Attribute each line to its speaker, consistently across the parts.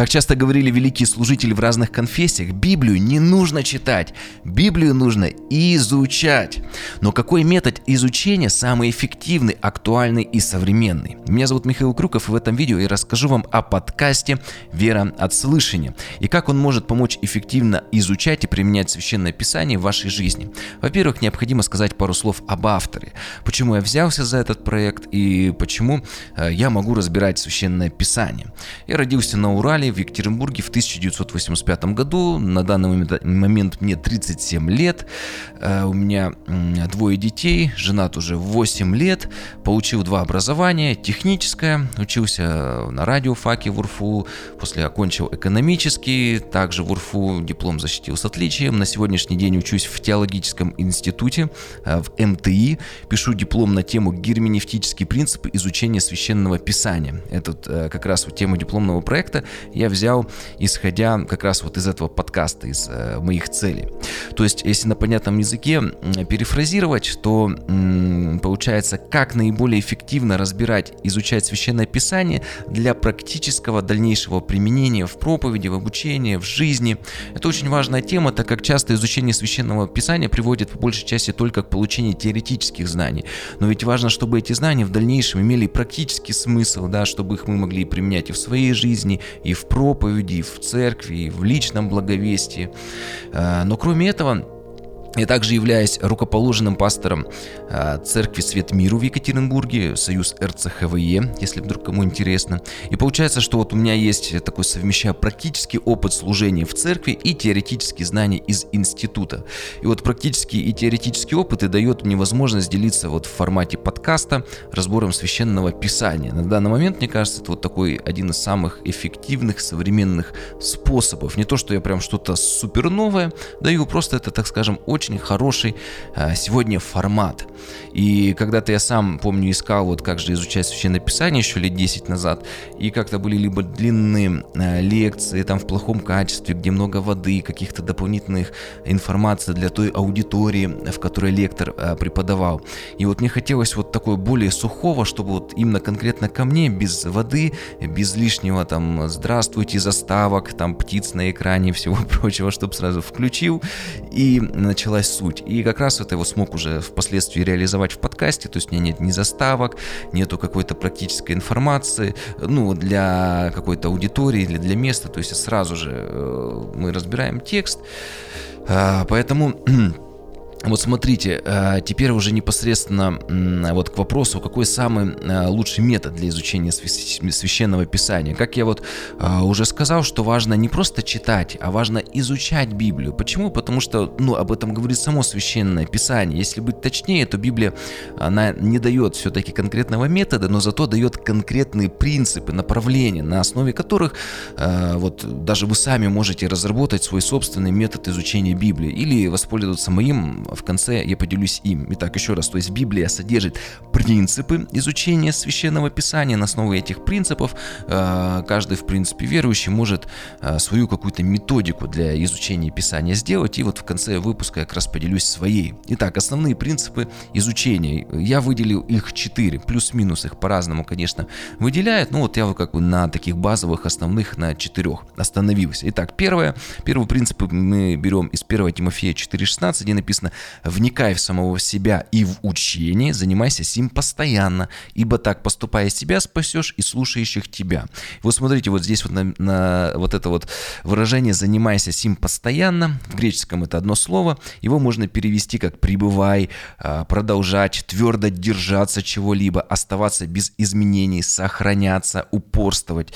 Speaker 1: Как часто говорили великие служители в разных конфессиях, Библию не нужно читать, Библию нужно изучать. Но какой метод изучения самый эффективный, актуальный и современный? Меня зовут Михаил Крюков, и в этом видео я расскажу вам о подкасте «Вера от слышания» и как он может помочь эффективно изучать и применять Священное Писание в вашей жизни. Во-первых, необходимо сказать пару слов об авторе. Почему я взялся за этот проект и почему э, я могу разбирать Священное Писание. Я родился на Урале, в Екатеринбурге в 1985 году. На данный момент мне 37 лет. Э, у меня двое детей, женат уже 8 лет. Получил два образования. Техническое, учился на радиофаке в УРФУ. После окончил экономический, также в УРФУ диплом защитил с отличием. На сегодняшний день учусь в теологическом институте, э, в МТИ. Пишу диплом на тему герменевтические принципы изучения священного писания. Это э, как раз вот тему дипломного проекта я взял, исходя как раз вот из этого подкаста, из э, моих целей. То есть, если на понятном языке перефразировать, то э, получается, как наиболее эффективно разбирать, изучать Священное Писание для практического дальнейшего применения в проповеди, в обучении, в жизни. Это очень важная тема, так как часто изучение Священного Писания приводит по большей части только к получению теоретических знаний. Но ведь важно, чтобы эти знания в дальнейшем имели практический смысл, да, чтобы их мы могли применять и в своей жизни, и в проповеди, и в церкви, в личном благовестии. Э, но кроме этого, я также являюсь рукоположенным пастором церкви Свет Миру в Екатеринбурге, союз РЦХВЕ, если вдруг кому интересно. И получается, что вот у меня есть такой совмещая практический опыт служения в церкви и теоретические знания из института. И вот практический и теоретический опыт и дает мне возможность делиться вот в формате подкаста разбором священного писания. На данный момент, мне кажется, это вот такой один из самых эффективных современных способов. Не то, что я прям что-то супер новое даю, просто это, так скажем, очень хороший а, сегодня формат. И когда-то я сам, помню, искал, вот как же изучать Священное Писание еще лет 10 назад, и как-то были либо длинные а, лекции там в плохом качестве, где много воды, каких-то дополнительных информации для той аудитории, в которой лектор а, преподавал. И вот мне хотелось вот такое более сухого, чтобы вот именно конкретно ко мне, без воды, без лишнего там «здравствуйте» заставок, там птиц на экране, всего прочего, чтобы сразу включил и начал началась суть. И как раз это его смог уже впоследствии реализовать в подкасте, то есть у меня нет ни заставок, нету какой-то практической информации, ну, для какой-то аудитории или для места, то есть сразу же э, мы разбираем текст, а, поэтому вот смотрите, э, теперь уже непосредственно вот к вопросу, какой самый э, лучший метод для изучения священного писания. Как я вот э, уже сказал, что важно не просто читать, а важно изучать Библию. Почему? Потому что, ну, об этом говорит само священное писание. Если быть точнее, то Библия, она не дает все-таки конкретного метода, но зато дает конкретные принципы, направления, на основе которых вот даже вы сами можете разработать свой собственный метод изучения Библии или воспользоваться моим в конце я поделюсь им. Итак, еще раз, то есть Библия содержит принципы изучения священного писания. На основе этих принципов э, каждый, в принципе, верующий может э, свою какую-то методику для изучения писания сделать. И вот в конце выпуска я как раз поделюсь своей. Итак, основные принципы изучения. Я выделил их четыре, плюс-минус их по-разному, конечно, выделяют. Но вот я вот как бы на таких базовых, основных, на четырех остановился. Итак, первое, первый принцип мы берем из 1 Тимофея 4.16, где написано Вникай в самого себя и в учение, занимайся сим постоянно, ибо так, поступая себя, спасешь и слушающих тебя. Вот смотрите, вот здесь вот на, на вот это вот выражение «занимайся сим постоянно», в греческом это одно слово, его можно перевести как «пребывай», а, «продолжать», «твердо держаться чего-либо», «оставаться без изменений», «сохраняться», «упорствовать».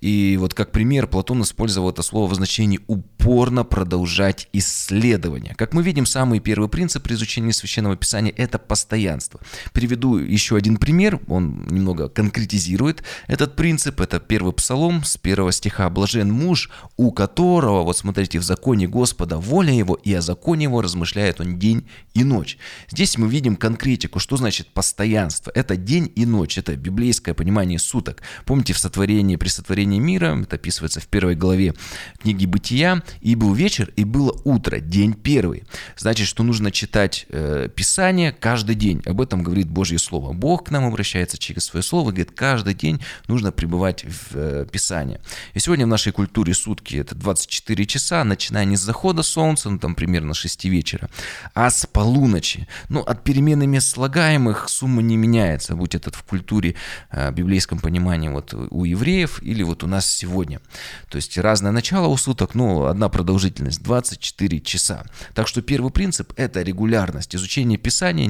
Speaker 1: И вот как пример Платон использовал это слово в значении «упорно продолжать исследование». Как мы видим, самые первые Первый принцип при изучении Священного Писания – это постоянство. Приведу еще один пример, он немного конкретизирует этот принцип. Это первый псалом с первого стиха. «Блажен муж, у которого, вот смотрите, в законе Господа воля его, и о законе его размышляет он день и ночь». Здесь мы видим конкретику, что значит постоянство. Это день и ночь, это библейское понимание суток. Помните, в сотворении, при сотворении мира, это описывается в первой главе книги Бытия, И был вечер, и было утро, день первый. Значит, что нужно читать э, Писание каждый день. Об этом говорит Божье Слово. Бог к нам обращается через свое Слово, говорит, каждый день нужно пребывать в э, Писании. И сегодня в нашей культуре сутки это 24 часа, начиная не с захода солнца, ну там примерно 6 вечера, а с полуночи. Ну, от перемены мест слагаемых сумма не меняется, будь это в культуре, э, библейском понимании вот у евреев или вот у нас сегодня. То есть разное начало у суток, но одна продолжительность 24 часа. Так что первый принцип – это регулярность. Изучение Писания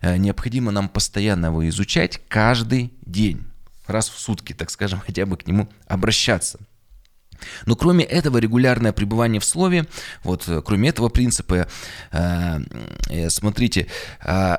Speaker 1: э, необходимо нам постоянно его изучать каждый день. Раз в сутки, так скажем, хотя бы к нему обращаться. Но кроме этого, регулярное пребывание в Слове, вот э, кроме этого принципа, э, э, смотрите,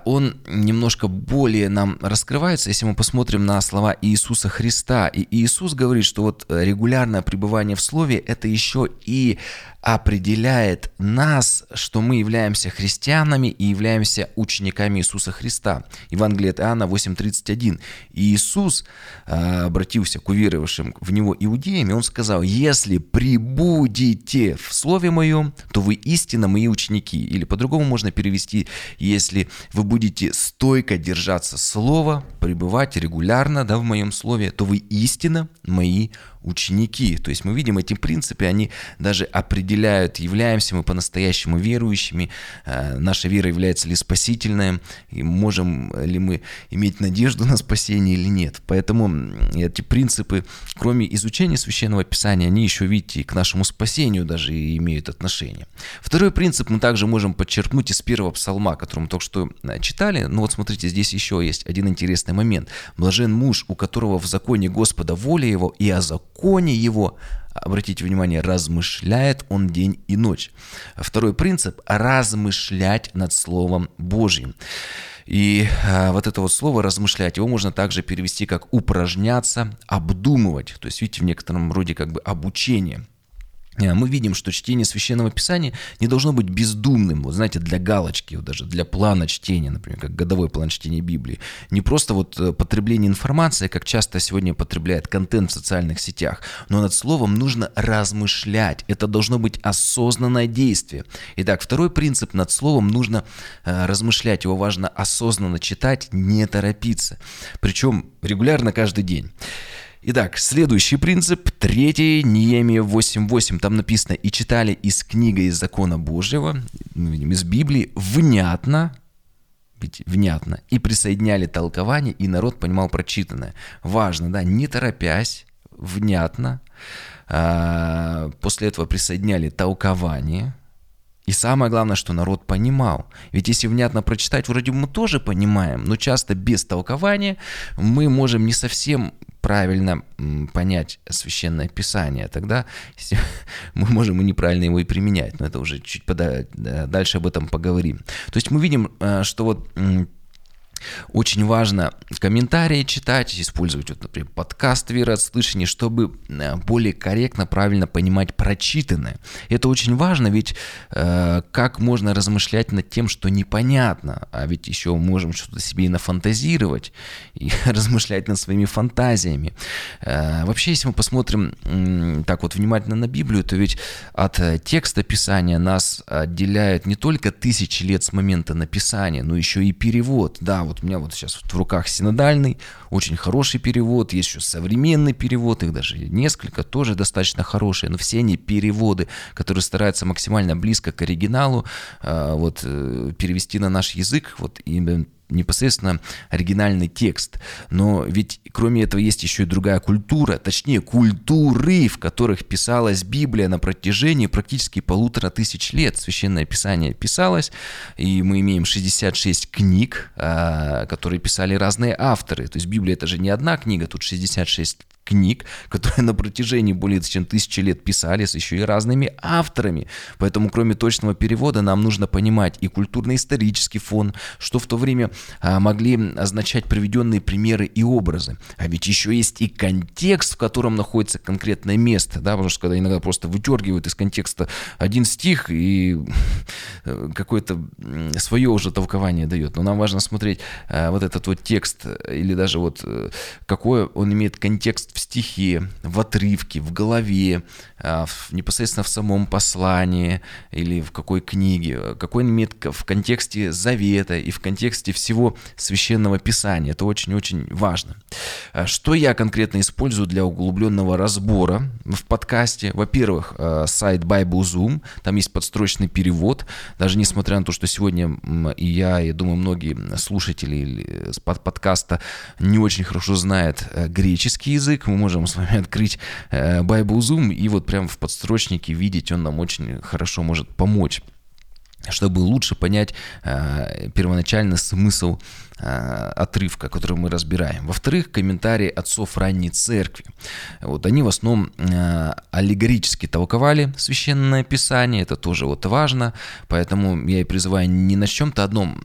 Speaker 1: он немножко более нам раскрывается, если мы посмотрим на слова Иисуса Христа. И Иисус говорит, что вот регулярное пребывание в Слове – это еще и определяет нас, что мы являемся христианами и являемся учениками Иисуса Христа. Евангелие от Иоанна 8.31. И Иисус обратился к уверовавшим в Него иудеям, и Он сказал, «Если прибудете в Слове Моем, то вы истинно мои ученики». Или по-другому можно перевести, «Если вы будете стойко держаться Слова, пребывать регулярно да, в Моем Слове, то вы истинно мои ученики. То есть мы видим эти принципы, они даже определяют, являемся мы по-настоящему верующими, э, наша вера является ли спасительная, и можем ли мы иметь надежду на спасение или нет. Поэтому эти принципы, кроме изучения Священного Писания, они еще, видите, к нашему спасению даже имеют отношение. Второй принцип мы также можем подчеркнуть из первого псалма, который мы только что э, читали. Ну вот смотрите, здесь еще есть один интересный момент. «Блажен муж, у которого в законе Господа воля его, и о законе законе его, обратите внимание, размышляет он день и ночь. Второй принцип – размышлять над Словом Божьим. И э, вот это вот слово «размышлять», его можно также перевести как «упражняться», «обдумывать». То есть, видите, в некотором роде как бы обучение – мы видим, что чтение Священного Писания не должно быть бездумным, вот знаете, для галочки, вот даже для плана чтения, например, как годовой план чтения Библии. Не просто вот э, потребление информации, как часто сегодня потребляет контент в социальных сетях, но над словом нужно размышлять. Это должно быть осознанное действие. Итак, второй принцип над словом нужно э, размышлять, его важно осознанно читать, не торопиться. Причем регулярно каждый день. Итак, следующий принцип, третий, Неемия 8.8, там написано, «И читали из книги из закона Божьего, из Библии, внятно, ведь внятно, и присоединяли толкование, и народ понимал прочитанное». Важно, да, не торопясь, внятно, а, после этого присоединяли толкование, и самое главное, что народ понимал. Ведь если внятно прочитать, вроде мы тоже понимаем, но часто без толкования мы можем не совсем правильно понять священное писание, тогда мы можем и неправильно его и применять, но это уже чуть пода- дальше об этом поговорим. То есть мы видим, э, что вот очень важно комментарии читать, использовать, вот, например, подкаст «Вера от слышания», чтобы э, более корректно, правильно понимать прочитанное. Это очень важно, ведь э, как можно размышлять над тем, что непонятно, а ведь еще можем что-то себе и нафантазировать, и размышлять над своими фантазиями. Э, вообще, если мы посмотрим э, так вот внимательно на Библию, то ведь от э, текста Писания нас отделяют не только тысячи лет с момента написания, но еще и перевод. Да, вот у меня вот сейчас в руках синодальный, очень хороший перевод, есть еще современный перевод, их даже несколько, тоже достаточно хорошие, но все они переводы, которые стараются максимально близко к оригиналу а, вот, э, перевести на наш язык, вот именно непосредственно оригинальный текст. Но ведь кроме этого есть еще и другая культура, точнее культуры, в которых писалась Библия на протяжении практически полутора тысяч лет. Священное Писание писалось, и мы имеем 66 книг, а, которые писали разные авторы. То есть Библия это же не одна книга, тут 66 книг, которые на протяжении более чем тысячи лет писались еще и разными авторами. Поэтому кроме точного перевода нам нужно понимать и культурно-исторический фон, что в то время а, могли означать приведенные примеры и образы. А ведь еще есть и контекст, в котором находится конкретное место, да, потому что когда иногда просто выдергивают из контекста один стих и э, какое-то свое уже толкование дает. Но нам важно смотреть а, вот этот вот текст или даже вот э, какой он имеет контекст текст в стихе, в отрывке, в голове, а, непосредственно в самом послании или в какой книге, какой имеет в контексте завета и в контексте всего священного писания. Это очень-очень важно. А, что я конкретно использую для углубленного разбора в подкасте? Во-первых, а, сайт Bible Zoom, там есть подстрочный перевод, даже несмотря на то, что сегодня и я, я думаю, многие слушатели подкаста не очень хорошо знают э, греческий язык, мы можем с вами открыть э, Bible Zoom и вот прям в подстрочнике видеть, он нам очень хорошо может помочь чтобы лучше понять э, первоначально смысл э, отрывка, который мы разбираем. Во-вторых, комментарии отцов ранней церкви. Вот они в основном э, аллегорически толковали священное писание, это тоже вот важно, поэтому я и призываю не на чем-то одном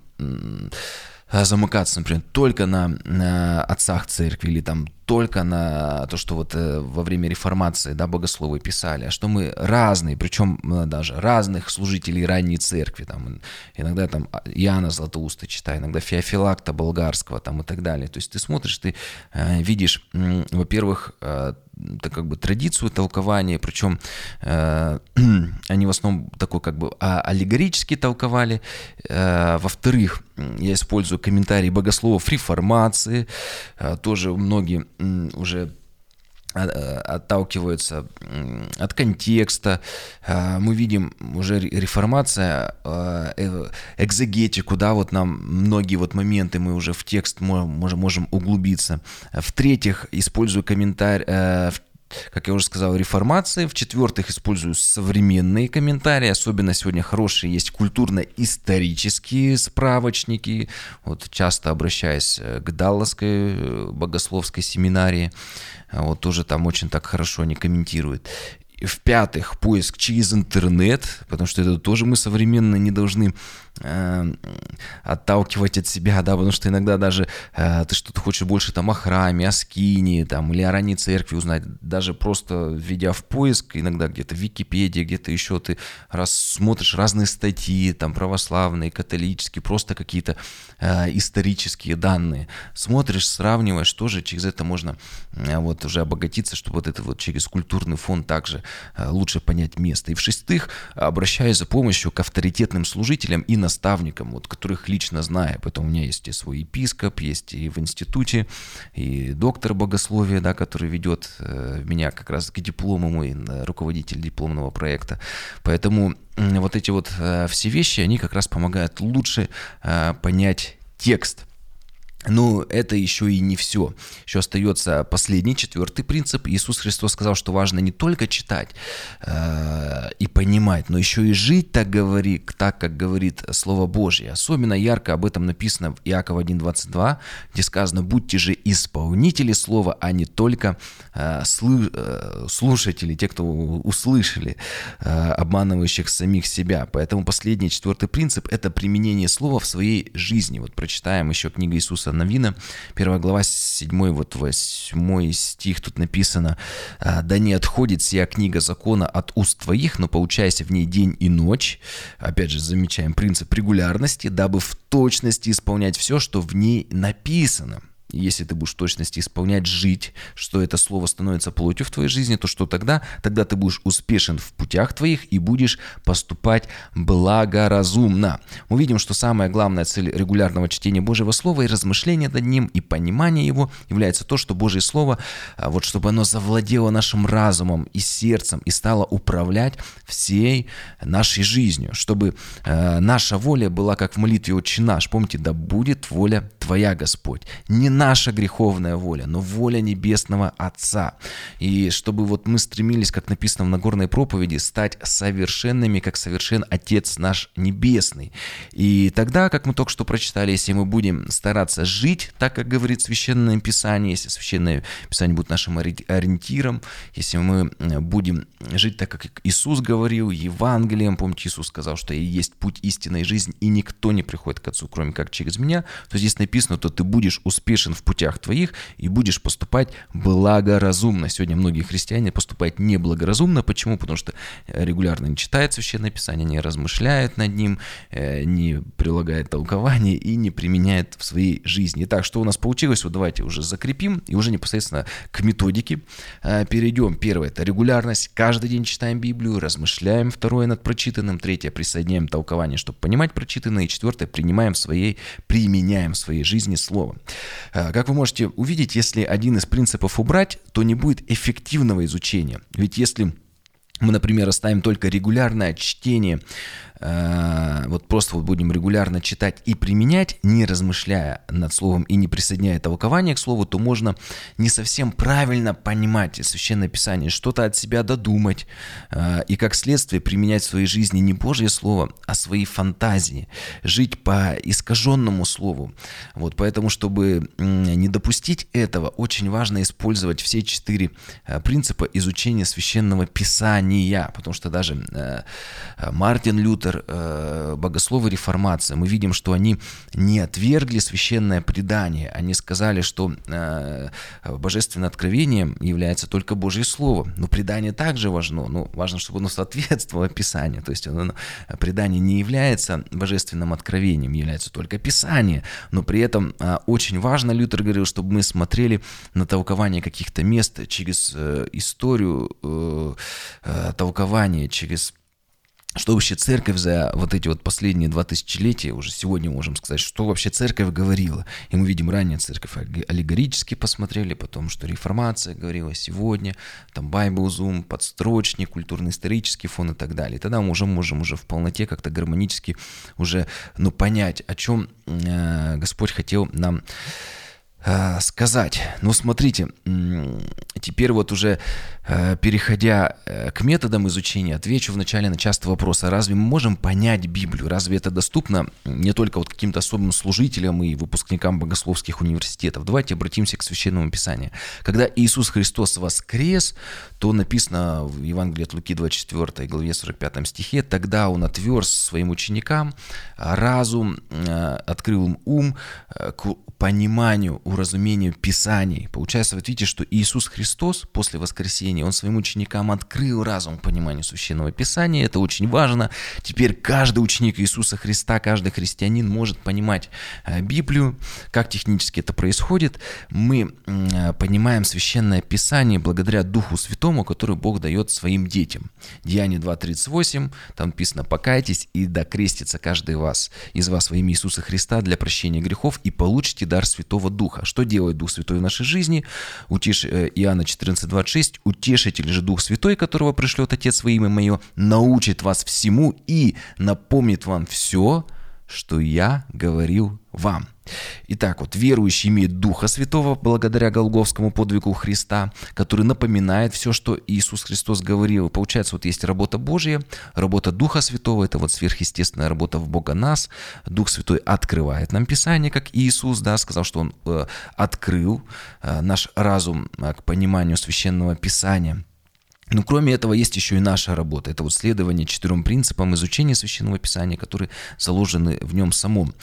Speaker 1: Э, замыкаться, например, только на, на отцах церкви или там только на то, что вот э, во время реформации, да, богословы писали, а что мы разные, причем даже разных служителей ранней церкви, там, иногда там Иоанна Златоуста читаю, иногда Феофилакта Болгарского, там, и так далее. То есть ты смотришь, ты э, видишь, во-первых, э, это как бы традицию толкования, причем э, они в основном такой как бы а, аллегорически толковали. Э, во-вторых, я использую комментарии богословов реформации, э, тоже многие уже отталкиваются от контекста. Э, мы видим уже реформация, э, экзегетику, да, вот нам многие вот моменты мы уже в текст можем, можем углубиться. В-третьих, использую комментарий, э, как я уже сказал, реформации. В-четвертых, использую современные комментарии. Особенно сегодня хорошие есть культурно-исторические справочники. Вот часто обращаясь к Далласской богословской семинарии. Вот тоже там очень так хорошо они комментируют. В-пятых, поиск через интернет, потому что это тоже мы современно не должны э, отталкивать от себя, да, потому что иногда даже э, ты что-то хочешь больше там о храме, о скине, там, или о ранней церкви узнать, даже просто введя в поиск, иногда где-то в Википедии, где-то еще ты раз смотришь разные статьи, там, православные, католические, просто какие-то э, исторические данные, смотришь, сравниваешь, тоже через это можно э, вот уже обогатиться, чтобы вот это вот через культурный фон также э, лучше понять место. И в-шестых, обращаюсь за помощью к авторитетным служителям и наставникам, вот, которых лично знаю. Поэтому у меня есть и свой епископ, есть и в институте, и доктор богословия, да, который ведет э, меня как раз к диплому, мой руководитель дипломного проекта. Поэтому вот эти вот э, все вещи, они как раз помогают лучше э, понять текст – но это еще и не все. Еще остается последний, четвертый принцип. Иисус Христос сказал, что важно не только читать э, и понимать, но еще и жить так, говори, так, как говорит Слово Божье. Особенно ярко об этом написано в Иакова 1.22, где сказано, будьте же исполнители Слова, а не только э, слы, э, слушатели, те, кто услышали, э, обманывающих самих себя. Поэтому последний, четвертый принцип – это применение Слова в своей жизни. Вот прочитаем еще книгу Иисуса Новина, первая глава, 7, вот 8 стих, тут написано, «А, «Да не отходит сия книга закона от уст твоих, но получайся в ней день и ночь». Опять же, замечаем принцип регулярности, дабы в точности исполнять все, что в ней написано – если ты будешь в точности исполнять, жить, что это слово становится плотью в твоей жизни, то что тогда? Тогда ты будешь успешен в путях твоих и будешь поступать благоразумно. Мы видим, что самая главная цель регулярного чтения Божьего Слова и размышления над ним, и понимания его является то, что Божье Слово, а, вот чтобы оно завладело нашим разумом и сердцем и стало управлять всей нашей жизнью, чтобы э, наша воля была как в молитве «Отче наш». Помните, да будет воля Твоя, Господь. Не наша греховная воля, но воля Небесного Отца. И чтобы вот мы стремились, как написано в Нагорной проповеди, стать совершенными, как совершен Отец наш Небесный. И тогда, как мы только что прочитали, если мы будем стараться жить так, как говорит Священное Писание, если Священное Писание будет нашим ориентиром, если мы будем жить так, как Иисус говорил, Евангелием, помните, Иисус сказал, что «Я есть путь истинной жизни, и никто не приходит к Отцу, кроме как через меня», то здесь написано, то ты будешь успешен возвышен в путях твоих и будешь поступать благоразумно. Сегодня многие христиане поступают неблагоразумно. Почему? Потому что регулярно не читают Священное Писание, не размышляют над ним, не прилагают толкования и не применяют в своей жизни. Итак, что у нас получилось? Вот давайте уже закрепим и уже непосредственно к методике перейдем. Первое – это регулярность. Каждый день читаем Библию, размышляем. Второе – над прочитанным. Третье – присоединяем толкование, чтобы понимать прочитанное. И четвертое – принимаем в своей, применяем в своей жизни слово. А, как вы можете увидеть, если один из принципов убрать, то не будет эффективного изучения. Ведь если мы, например, оставим только регулярное чтение Э, вот просто вот будем регулярно читать и применять, не размышляя над словом и не присоединяя толкование к слову, то можно не совсем правильно понимать Священное Писание, что-то от себя додумать э, и как следствие применять в своей жизни не Божье Слово, а свои фантазии, жить по искаженному Слову. Вот поэтому, чтобы не допустить этого, очень важно использовать все четыре э, принципа изучения Священного Писания, потому что даже Мартин Лютер например, э, богословы реформации, мы видим, что они не отвергли священное предание, они сказали, что э, божественное откровение является только Божье Слово, но предание также важно, но важно, чтобы оно соответствовало Писанию, то есть оно, предание не является божественным откровением, является только Писание, но при этом э, очень важно, Лютер говорил, чтобы мы смотрели на толкование каких-то мест через историю толкования, через что вообще церковь за вот эти вот последние два тысячелетия, уже сегодня можем сказать, что вообще церковь говорила. И мы видим ранее церковь аллегорически посмотрели, потом, что реформация говорила сегодня, там Zoom, подстрочник, культурно-исторический фон и так далее. И тогда мы уже можем уже в полноте как-то гармонически уже, ну, понять, о чем э, Господь хотел нам Э, сказать. Ну, смотрите, теперь вот уже переходя э, к методам изучения, отвечу вначале на частый вопрос, а разве мы можем понять Библию? Разве это доступно не только вот каким-то особым служителям и выпускникам богословских университетов? Давайте обратимся к Священному Писанию. Когда Иисус Христос воскрес, то написано в Евангелии от Луки 24 главе 45 стихе, тогда Он отверз своим ученикам разум, открыл им ум к пониманию, уразумению Писаний. Получается, вот видите, что Иисус Христос после воскресения, Он своим ученикам открыл разум пониманию Священного Писания. Это очень важно. Теперь каждый ученик Иисуса Христа, каждый христианин может понимать э, Библию. Как технически это происходит? Мы э, понимаем Священное Писание благодаря Духу Святому, который Бог дает своим детям. Деяние 2.38, там написано «Покайтесь и докрестится каждый вас, из вас во имя Иисуса Христа для прощения грехов и получите дар Святого Духа. Что делает Дух Святой в нашей жизни? Утеш... Э, Иоанна 14:26. «Утешитель же Дух Святой, которого пришлет Отец во имя Мое, научит вас всему и напомнит вам все, что я говорил вам. Итак, вот верующий имеет Духа Святого благодаря Голговскому подвигу Христа, который напоминает все, что Иисус Христос говорил. Получается, вот есть работа Божья, работа Духа Святого, это вот сверхъестественная работа в Бога нас. Дух Святой открывает нам Писание, как Иисус, да, сказал, что Он э, открыл э, наш разум э, к пониманию священного Писания. Но кроме этого есть еще и наша работа. Это вот следование четырем принципам изучения Священного Писания, которые заложены в нем самом.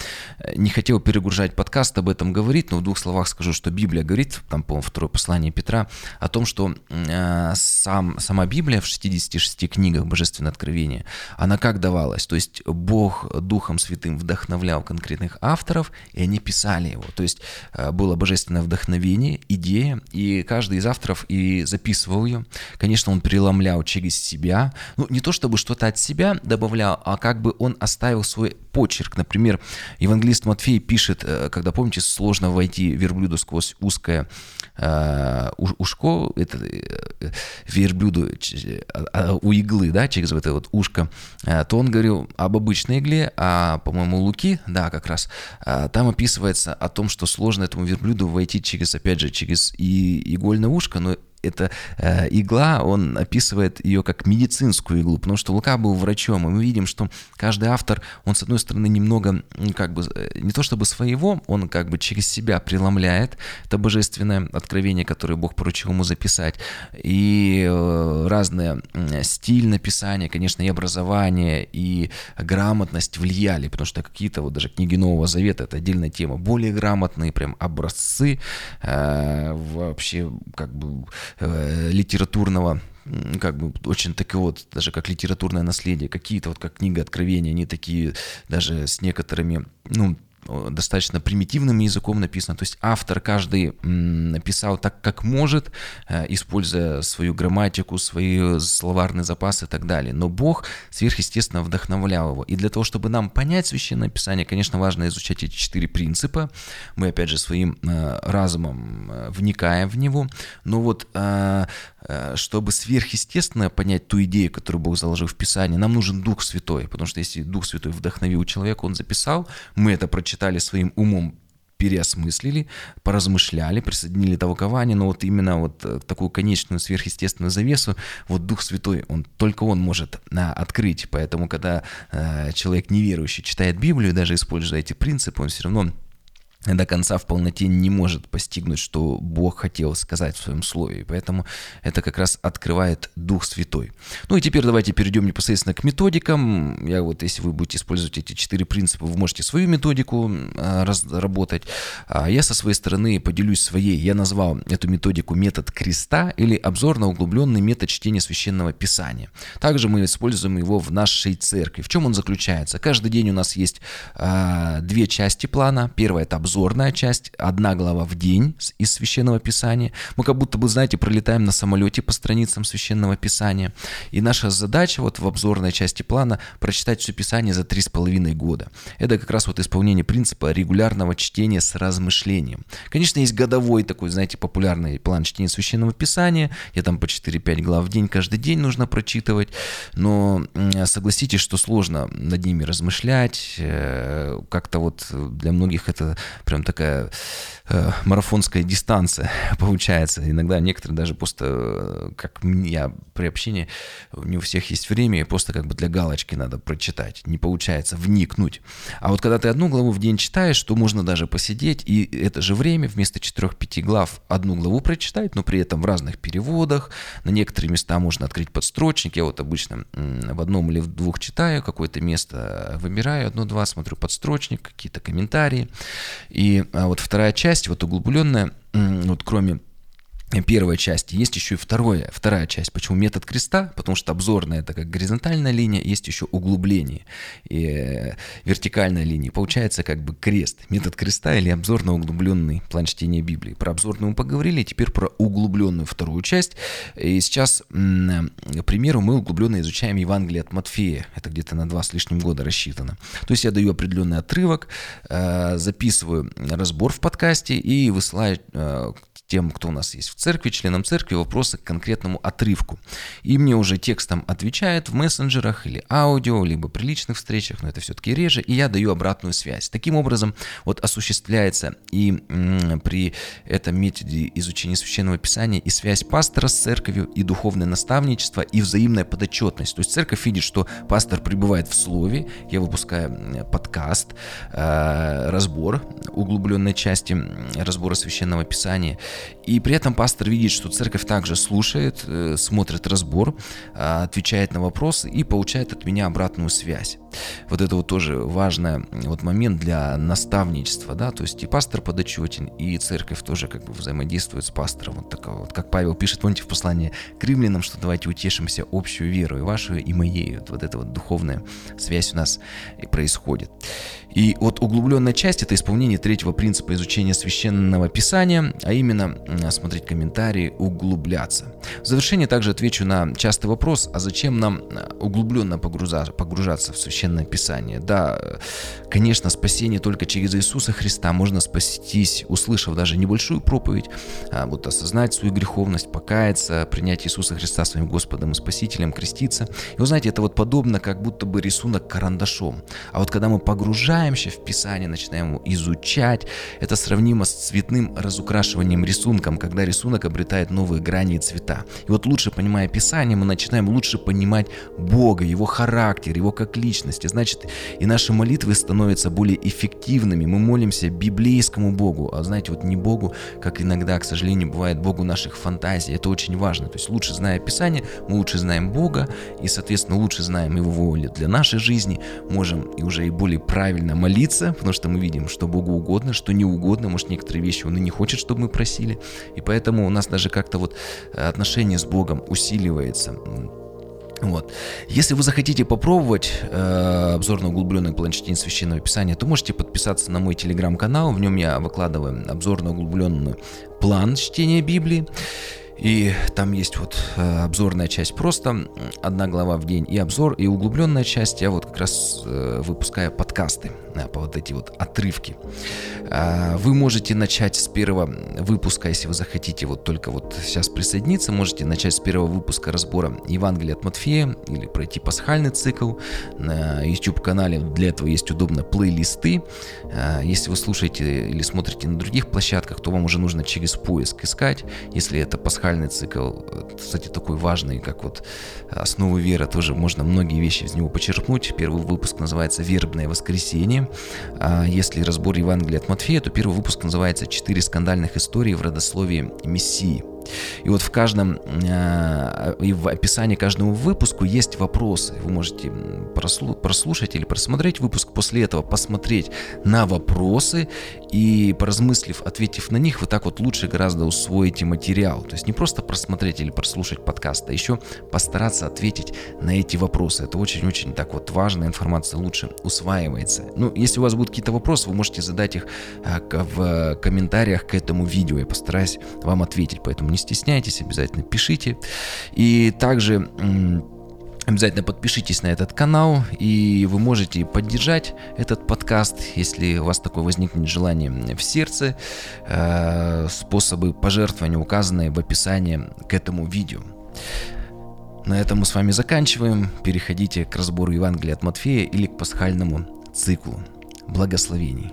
Speaker 1: Не хотел перегружать подкаст, об этом говорить, но в двух словах скажу, что Библия говорит, там, по-моему, второе послание Петра, о том, что э, сам, сама Библия в 66 книгах Божественное откровение, она как давалась? То есть Бог Духом Святым вдохновлял конкретных авторов, и они писали его. То есть э, было божественное вдохновение, идея, и каждый из авторов и записывал ее. Конечно, он преломлял через себя. Ну, не то чтобы что-то от себя добавлял, а как бы он оставил свой почерк. Например, евангелист Матфей пишет, э, когда, помните, сложно войти верблюду сквозь узкое э, ушко, это э, верблюду а, у иглы, да, через вот это вот ушко, э, то он говорил об обычной игле, а, по-моему, Луки, да, как раз, э, там описывается о том, что сложно этому верблюду войти через, опять же, через и игольное ушко, но эта э, игла, он описывает ее как медицинскую иглу, потому что Лука был врачом, и мы видим, что каждый автор, он, с одной стороны, немного, как бы, э, не то чтобы своего, он как бы через себя преломляет это божественное откровение, которое Бог поручил ему записать, и э, разные стиль написания, конечно, и образование, и грамотность влияли, потому что какие-то вот даже книги Нового Завета, это отдельная тема, более грамотные прям образцы э, вообще как бы э, литературного как бы очень таки вот, даже как литературное наследие, какие-то вот как книга Откровения, они такие даже с некоторыми, ну, достаточно примитивным языком написано. То есть автор каждый написал так, как может, э, используя свою грамматику, свои словарные запасы и так далее. Но Бог сверхъестественно вдохновлял его. И для того, чтобы нам понять Священное Писание, конечно, важно изучать эти четыре принципа. Мы, опять же, своим э, разумом э, вникаем в него. Но вот чтобы сверхъестественно понять ту идею, которую Бог заложил в Писании, нам нужен Дух Святой. Потому что если Дух Святой вдохновил человека, он записал, мы это прочитали, прочитали своим умом, переосмыслили, поразмышляли, присоединили толкование, но вот именно вот э, такую конечную сверхъестественную завесу, вот Дух Святой, он только он может а, открыть. Поэтому, когда а, человек неверующий читает Библию, даже используя эти принципы, он все равно до конца в полноте не может постигнуть, что Бог хотел сказать в своем слове. И поэтому это как раз открывает Дух Святой. Ну и теперь давайте перейдем непосредственно к методикам. Я вот, если вы будете использовать эти четыре принципа, вы можете свою методику а, разработать. А я со своей стороны поделюсь своей. Я назвал эту методику метод креста или обзорно-углубленный метод чтения священного писания. Также мы используем его в нашей церкви. В чем он заключается? Каждый день у нас есть а, две части плана. Первая – это обзор обзорная часть, одна глава в день из Священного Писания. Мы как будто бы, знаете, пролетаем на самолете по страницам Священного Писания. И наша задача вот в обзорной части плана прочитать все Писание за три с половиной года. Это как раз вот исполнение принципа регулярного чтения с размышлением. Конечно, есть годовой такой, знаете, популярный план чтения Священного Писания. Я там по 4-5 глав в день каждый день нужно прочитывать. Но согласитесь, что сложно над ними размышлять. Э, как-то вот для многих это прям такая э, марафонская дистанция получается. Иногда некоторые даже просто, э, как я при общении, не у всех есть время, и просто как бы для галочки надо прочитать. Не получается вникнуть. А вот когда ты одну главу в день читаешь, то можно даже посидеть, и это же время вместо 4-5 глав одну главу прочитать, но при этом в разных переводах. На некоторые места можно открыть подстрочник. Я вот обычно в одном или в двух читаю какое-то место, выбираю одно-два, смотрю подстрочник, какие-то комментарии. И а, вот вторая часть, вот углубленная, вот кроме первой части. Есть еще и второе, вторая часть. Почему метод креста? Потому что обзорная это как горизонтальная линия, есть еще углубление и э, вертикальная линия. Получается как бы крест. Метод креста или обзорно углубленный план чтения Библии. Про обзорную мы поговорили, теперь про углубленную вторую часть. И сейчас, к примеру, мы углубленно изучаем Евангелие от Матфея. Это где-то на два с лишним года рассчитано. То есть я даю определенный отрывок, э, записываю разбор в подкасте и высылаю э, тем, кто у нас есть в церкви, членам церкви, вопросы к конкретному отрывку. И мне уже текстом отвечает в мессенджерах или аудио, либо при личных встречах, но это все-таки реже, и я даю обратную связь. Таким образом, вот осуществляется и при этом методе изучения Священного Писания и связь пастора с церковью, и духовное наставничество, и взаимная подотчетность. То есть церковь видит, что пастор пребывает в слове, я выпускаю подкаст, э, разбор углубленной части разбора Священного Писания, и при этом пастор видит, что церковь также слушает, э, смотрит разбор, а, отвечает на вопросы и получает от меня обратную связь. Вот это вот тоже важный вот момент для наставничества, да, то есть и пастор подотчетен, и церковь тоже как бы взаимодействует с пастором. Вот такого вот, как Павел пишет, помните, в послании к римлянам, что давайте утешимся общую веру, и вашу, и моей. Вот, вот эта вот духовная связь у нас и происходит. И вот углубленная часть – это исполнение третьего принципа изучения священного писания, а именно смотреть комментарии, углубляться. В завершение также отвечу на частый вопрос, а зачем нам углубленно погружаться в священное Священное Писание. Да, конечно, спасение только через Иисуса Христа. Можно спастись, услышав даже небольшую проповедь, а вот осознать свою греховность, покаяться, принять Иисуса Христа своим Господом и Спасителем, креститься. И вы знаете, это вот подобно как будто бы рисунок карандашом. А вот когда мы погружаемся в Писание, начинаем его изучать, это сравнимо с цветным разукрашиванием рисунком, когда рисунок обретает новые грани и цвета. И вот лучше понимая Писание, мы начинаем лучше понимать Бога, Его характер, Его как личность. И значит, и наши молитвы становятся более эффективными. Мы молимся библейскому Богу, а знаете, вот не Богу, как иногда, к сожалению, бывает Богу наших фантазий. Это очень важно. То есть лучше зная Писание, мы лучше знаем Бога и, соответственно, лучше знаем Его волю для нашей жизни, можем и уже и более правильно молиться, потому что мы видим, что Богу угодно, что не угодно, может, некоторые вещи Он и не хочет, чтобы мы просили. И поэтому у нас даже как-то вот э, отношение с Богом усиливается. Вот. Если вы захотите попробовать э, обзор на углубленное планчетение священного писания, то можете подписаться на мой телеграм-канал. В нем я выкладываю обзор на углубленный план чтения Библии. И там есть вот э, обзорная часть просто, одна глава в день и обзор, и углубленная часть, я вот как раз э, выпускаю подкасты по вот эти вот отрывки. Э, вы можете начать с первого выпуска, если вы захотите вот только вот сейчас присоединиться, можете начать с первого выпуска разбора Евангелия от Матфея или пройти пасхальный цикл. На YouTube-канале для этого есть удобно плейлисты. Э, если вы слушаете или смотрите на других площадках, то вам уже нужно через поиск искать. Если это пасхальный цикл, кстати, такой важный, как вот основы веры, тоже можно многие вещи из него почерпнуть. Первый выпуск называется «Вербное воскресенье». А если разбор Евангелия от Матфея, то первый выпуск называется «Четыре скандальных истории в родословии Мессии». И вот в каждом, э, и в описании каждому выпуску есть вопросы. Вы можете прослушать или просмотреть выпуск, после этого посмотреть на вопросы и, поразмыслив, ответив на них, вы так вот лучше гораздо усвоите материал. То есть не просто просмотреть или прослушать подкаст, а еще постараться ответить на эти вопросы. Это очень-очень так вот важная информация лучше усваивается. Ну, если у вас будут какие-то вопросы, вы можете задать их э, в комментариях к этому видео. Я постараюсь вам ответить, поэтому не стесняйтесь, обязательно пишите. И также Обязательно подпишитесь на этот канал, и вы можете поддержать этот подкаст, если у вас такое возникнет желание в сердце. Э, способы пожертвования указаны в описании к этому видео. На этом мы с вами заканчиваем. Переходите к разбору Евангелия от Матфея или к пасхальному циклу. Благословений.